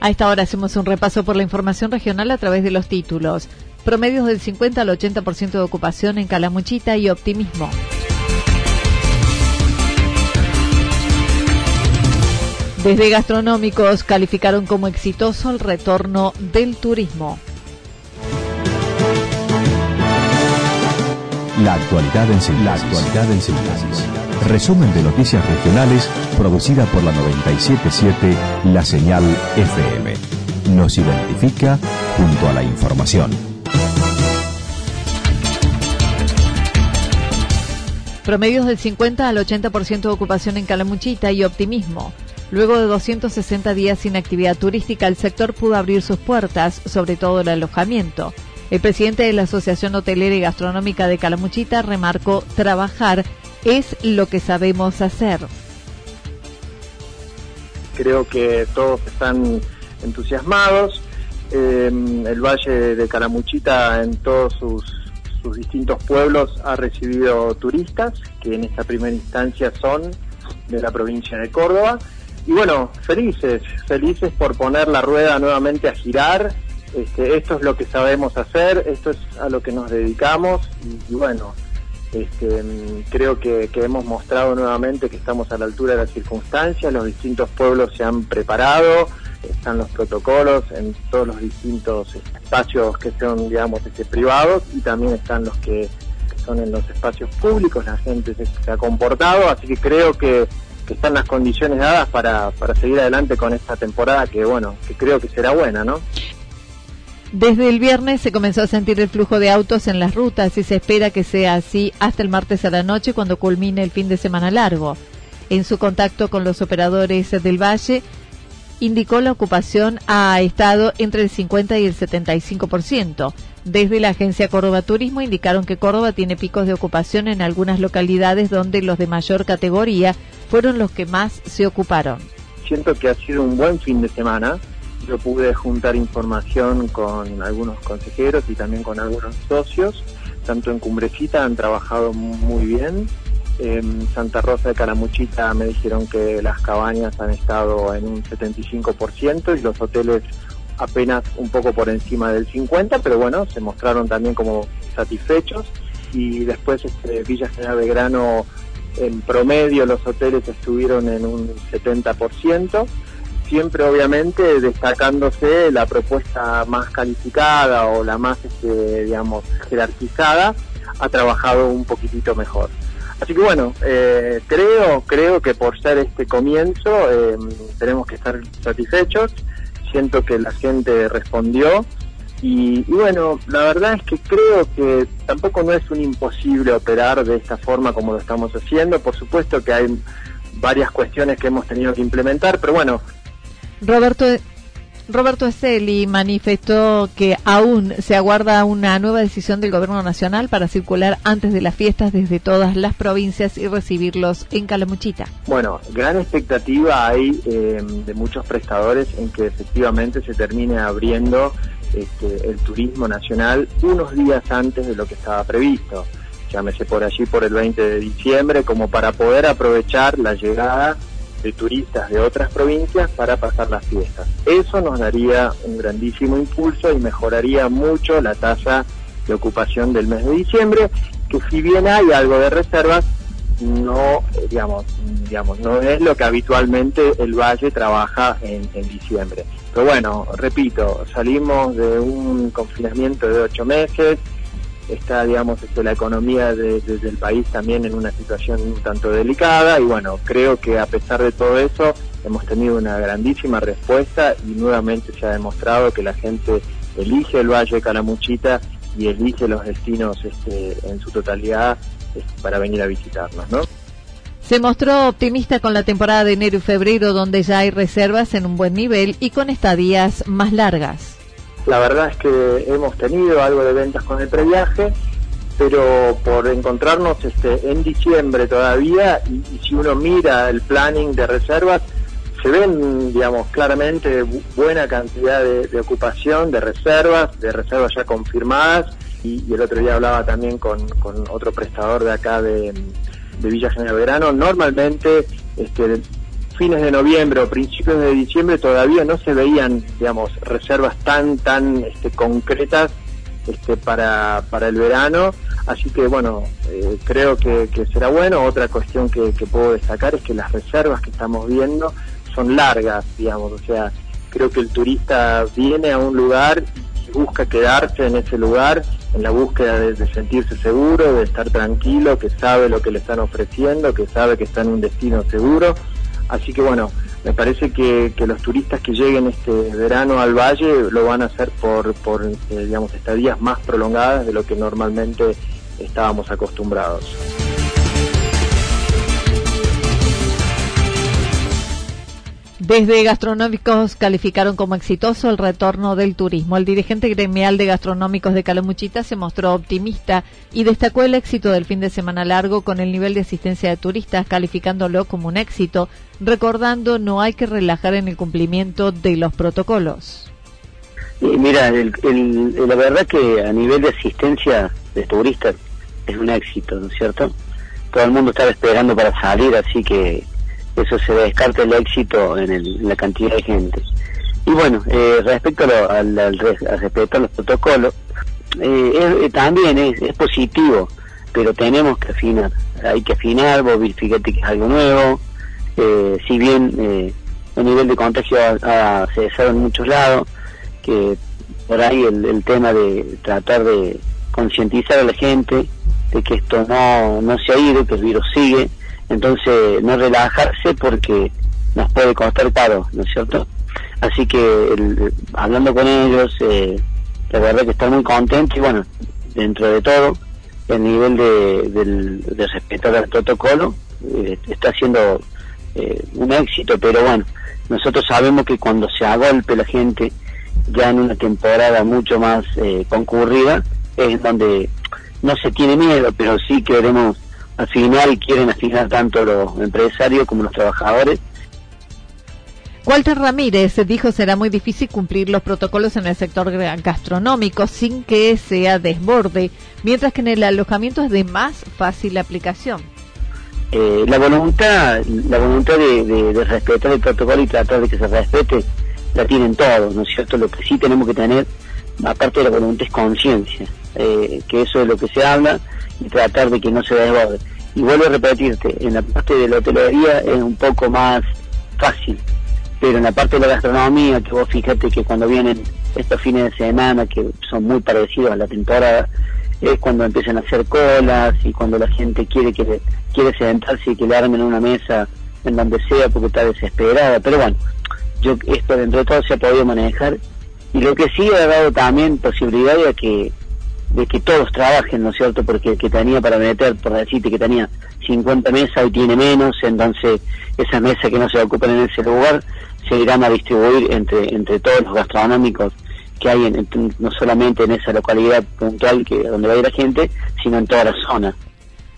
A esta hora hacemos un repaso por la información regional a través de los títulos. Promedios del 50 al 80% de ocupación en Calamuchita y optimismo. Desde gastronómicos calificaron como exitoso el retorno del turismo. La actualidad en síntesis. Resumen de noticias regionales producida por la 977 La Señal FM. Nos identifica junto a la información. Promedios del 50 al 80% de ocupación en Calamuchita y optimismo. Luego de 260 días sin actividad turística, el sector pudo abrir sus puertas, sobre todo el alojamiento. El presidente de la Asociación Hotelera y Gastronómica de Calamuchita remarcó, trabajar es lo que sabemos hacer. Creo que todos están entusiasmados. Eh, el Valle de Calamuchita en todos sus, sus distintos pueblos ha recibido turistas, que en esta primera instancia son de la provincia de Córdoba y bueno, felices, felices por poner la rueda nuevamente a girar. Este, esto es lo que sabemos hacer, esto es a lo que nos dedicamos y, bueno, este, creo que, hemos mostrado nuevamente que estamos a la altura de las circunstancias, los distintos pueblos se han preparado, están los protocolos en todos los distintos espacios que son, digamos, este, privados y también están los que, son en los espacios públicos, la gente se ha comportado, así que creo que que están las condiciones dadas para, para seguir adelante con esta temporada que, bueno, que creo que será buena, ¿no? Desde el viernes se comenzó a sentir el flujo de autos en las rutas y se espera que sea así hasta el martes a la noche cuando culmine el fin de semana largo. En su contacto con los operadores del Valle, indicó la ocupación ha estado entre el 50 y el 75%. Desde la agencia Córdoba Turismo indicaron que Córdoba tiene picos de ocupación en algunas localidades donde los de mayor categoría fueron los que más se ocuparon. Siento que ha sido un buen fin de semana. Yo pude juntar información con algunos consejeros y también con algunos socios. Tanto en Cumbrecita han trabajado muy bien. En Santa Rosa de Calamuchita me dijeron que las cabañas han estado en un 75% y los hoteles apenas un poco por encima del 50%, pero bueno, se mostraron también como satisfechos. Y después este, Villa General Grano en promedio los hoteles estuvieron en un 70%, siempre obviamente destacándose la propuesta más calificada o la más, este, digamos, jerarquizada, ha trabajado un poquitito mejor. Así que bueno, eh, creo, creo que por ser este comienzo eh, tenemos que estar satisfechos. Siento que la gente respondió y, bueno, la verdad es que creo que tampoco no es un imposible operar de esta forma como lo estamos haciendo. Por supuesto que hay varias cuestiones que hemos tenido que implementar, pero bueno. Roberto, Roberto Esteli manifestó que aún se aguarda una nueva decisión del Gobierno Nacional para circular antes de las fiestas desde todas las provincias y recibirlos en Calamuchita. Bueno, gran expectativa hay eh, de muchos prestadores en que efectivamente se termine abriendo este, el turismo nacional unos días antes de lo que estaba previsto, llámese por allí por el 20 de diciembre, como para poder aprovechar la llegada de turistas de otras provincias para pasar las fiestas. Eso nos daría un grandísimo impulso y mejoraría mucho la tasa de ocupación del mes de diciembre, que si bien hay algo de reservas, no, digamos, digamos, no es lo que habitualmente el Valle trabaja en, diciembre. Pero bueno, repito, salimos de un confinamiento de ocho meses, está, digamos, este, la economía del país también en una situación un tanto delicada y bueno, creo que a pesar de todo eso hemos tenido una grandísima respuesta y nuevamente se ha demostrado que la gente elige el Valle de Calamuchita y elige los destinos este, en su totalidad este, para venir a visitarnos, ¿no? Se mostró optimista con la temporada de enero y febrero, donde ya hay reservas en un buen nivel y con estadías más largas. La verdad es que hemos tenido algo de ventas con el previaje, pero por encontrarnos este, en diciembre todavía, y, si uno mira el planning de reservas, se ven, digamos, claramente buena cantidad de, ocupación, de reservas, de reservas ya confirmadas, y, el otro día hablaba también con, otro prestador de acá de, Villa General Verano. Normalmente, este, fines de noviembre o principios de diciembre todavía no se veían, digamos, reservas tan, tan este, concretas este, para, para el verano. Así que, bueno, eh, creo que, será bueno. Otra cuestión que, puedo destacar es que las reservas que estamos viendo son largas, digamos, o sea, creo que el turista viene a un lugar y busca quedarse en ese lugar en la búsqueda de, sentirse seguro, de estar tranquilo, que sabe lo que le están ofreciendo, que sabe que está en un destino seguro Así que bueno, me parece que, los turistas que lleguen este verano al valle lo van a hacer por, por eh, digamos, estadías más prolongadas de lo que normalmente estábamos acostumbrados. Desde Gastronómicos calificaron como exitoso el retorno del turismo. El dirigente gremial de Gastronómicos de Calamuchita se mostró optimista y destacó el éxito del fin de semana largo con el nivel de asistencia de turistas, calificándolo como un éxito, recordando no hay que relajar en el cumplimiento de los protocolos. mira, la verdad que a nivel de asistencia de turistas es un éxito, ¿no es cierto? Todo el mundo estaba esperando para salir, así que eso se descarta el éxito en, la cantidad de gente. Y bueno, eh, respecto al, al, respeto a los protocolos, eh, eh, también es, positivo, pero tenemos que afinar. Hay que afinar, vos fíjate que es algo nuevo. si bien el nivel de contagio ha, cesado en muchos lados, que por ahí el, el tema de tratar de concientizar a la gente de que esto no, no se ha ido, que el virus sigue, entonces, no relajarse porque nos puede costar caro, ¿no es cierto? Así que hablando con ellos, eh, la verdad que están muy contentos y bueno, dentro de todo, el nivel de, del, de respetar el protocolo eh, está siendo eh, un éxito, pero bueno, nosotros sabemos que cuando se agolpe la gente, ya en una temporada mucho más concurrida, es donde no se tiene miedo, pero sí queremos asignar y quieren asignar tanto los empresarios como los trabajadores. Walter Ramírez dijo será muy difícil cumplir los protocolos en el sector gastronómico sin que sea desborde, mientras que en el alojamiento es de más fácil aplicación. Eh, la voluntad, la voluntad de, respetar el protocolo y tratar de que se respete, la tienen todos, ¿no es cierto? Lo que sí tenemos que tener, aparte de la voluntad, es conciencia, eh, que eso es lo que se habla y tratar de que no se desborde. Y vuelvo a repetirte, en la parte de la hotelería es un poco más fácil, pero en la parte de la gastronomía, que vos fíjate que cuando vienen estos fines de semana, que son muy parecidos a la temporada, es cuando empiezan a hacer colas y cuando la gente quiere que quiere sentarse y que le armen una mesa en donde sea porque está desesperada. Pero bueno, yo esto dentro de todo se ha podido manejar y lo que sí ha dado también posibilidad de que de que todos trabajen, ¿no es cierto? Porque el que tenía para meter, por decirte que tenía 50 mesas y tiene menos, entonces esas mesas que no se ocupan en ese lugar se irán a distribuir entre, entre todos los gastronómicos que hay en, no solamente en esa localidad puntual que donde va a ir la gente, sino en toda la zona.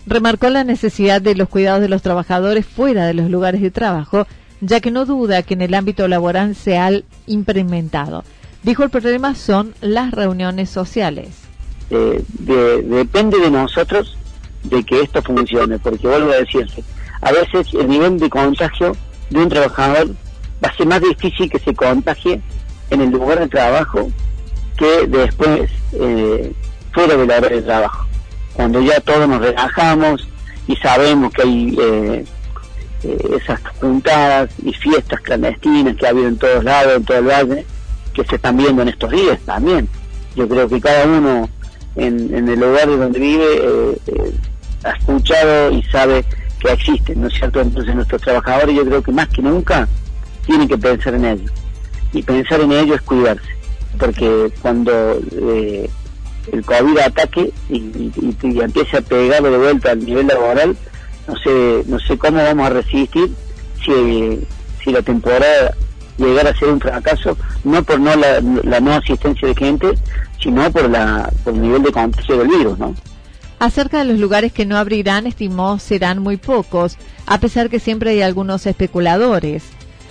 Remarcó la necesidad de los cuidados de los trabajadores fuera de los lugares de trabajo, ya que no duda que en el ámbito laboral se ha implementado. Dijo el problema son las reuniones sociales eh, depende de nosotros de que esto funcione, porque vuelvo a decirte, a veces el nivel de contagio de un trabajador va a ser más difícil que se contagie en el lugar de trabajo que después eh, fuera del área de trabajo. Cuando ya todos nos relajamos y sabemos que hay eh, eh, esas juntadas y fiestas clandestinas que ha habido en todos lados, en todo el valle, que se están viendo en estos días también. Yo creo que cada uno en, el lugar donde vive ha escuchado y sabe que existen, ¿no es cierto? Entonces nuestros trabajadores yo creo que más que nunca tienen que pensar en ello. Y pensar en ello es cuidarse, porque cuando eh, el COVID ataque y, y, empiece a pegarlo de vuelta al nivel laboral, no sé, no sé cómo vamos a resistir si, si la temporada llegara a ser un fracaso, no por no la, la no asistencia de gente, sino por, la, por el nivel de contagio del virus, ¿no? Acerca de los lugares que no abrirán, estimó serán muy pocos, a pesar que siempre hay algunos especuladores.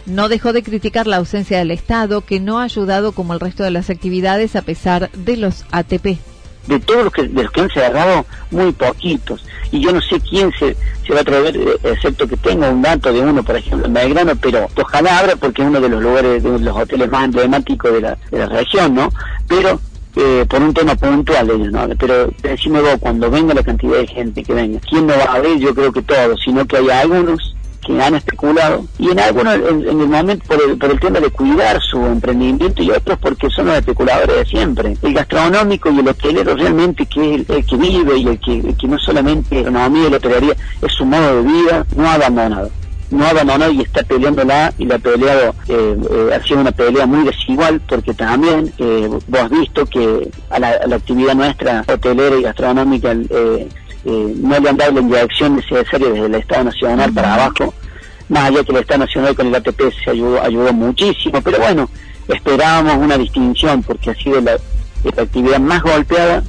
No dejó de criticar la ausencia del Estado, que no ha ayudado como el resto de las actividades a pesar de los ATP. De todos los que, de los que han cerrado, muy poquitos. Y yo no sé quién se, se va a atrever, eh, excepto que tenga un dato de uno, por ejemplo, en Belgrano, pero ojalá abra porque es uno de los lugares, de los hoteles más emblemáticos de la, de la región, ¿no? Pero eh, por un tema puntual ellos, ¿no? Pero decime vos, cuando venga la cantidad de gente que venga, ¿quién no va a ver? Yo creo que todos, sino que hay algunos han especulado y en algunos en, el momento por el, por el tema de cuidar su emprendimiento y otros porque son los especuladores de siempre. El gastronómico y el hotelero realmente que es el, que vive y el que, que no solamente la economía y la hotelería es su modo de vida no ha abandonado. No ha abandonado y está peleándola y la ha peleado, eh, eh, ha sido una pelea muy desigual porque también eh, vos has visto que a la, actividad nuestra hotelera y gastronómica no le han dado la inyección necesaria desde el Estado Nacional para abajo, más allá que el Estado Nacional con el ATP se ayudó, ayudó muchísimo, pero bueno, esperábamos una distinción porque ha sido la actividad más golpeada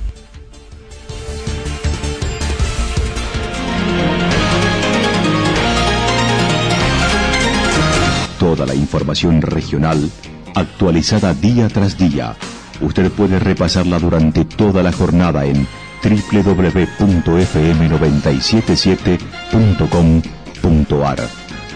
Toda la información regional actualizada día tras día. Usted puede repasarla durante toda la jornada en www.fm977.com.ar.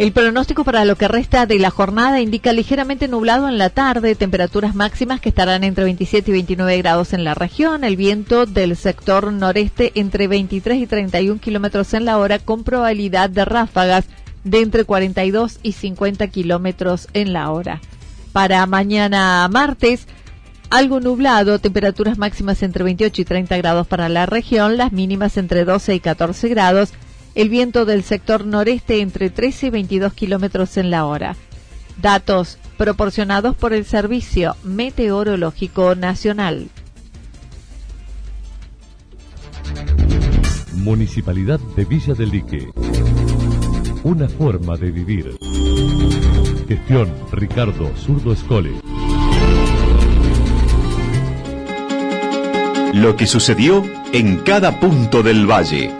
El pronóstico para lo que resta de la jornada indica ligeramente nublado en la tarde, temperaturas máximas que estarán entre 27 y 29 grados en la región, el viento del sector noreste entre 23 y 31 kilómetros en la hora con probabilidad de ráfagas de entre 42 y 50 kilómetros en la hora. Para mañana martes, algo nublado, temperaturas máximas entre 28 y 30 grados para la región, las mínimas entre 12 y 14 grados el viento del sector noreste entre 13 y 22 kilómetros en la hora. Datos proporcionados por el Servicio Meteorológico Nacional. Municipalidad de Villa del Lique. Una forma de vivir. Gestión Ricardo Zurdo Escole. Lo que sucedió en cada punto del valle.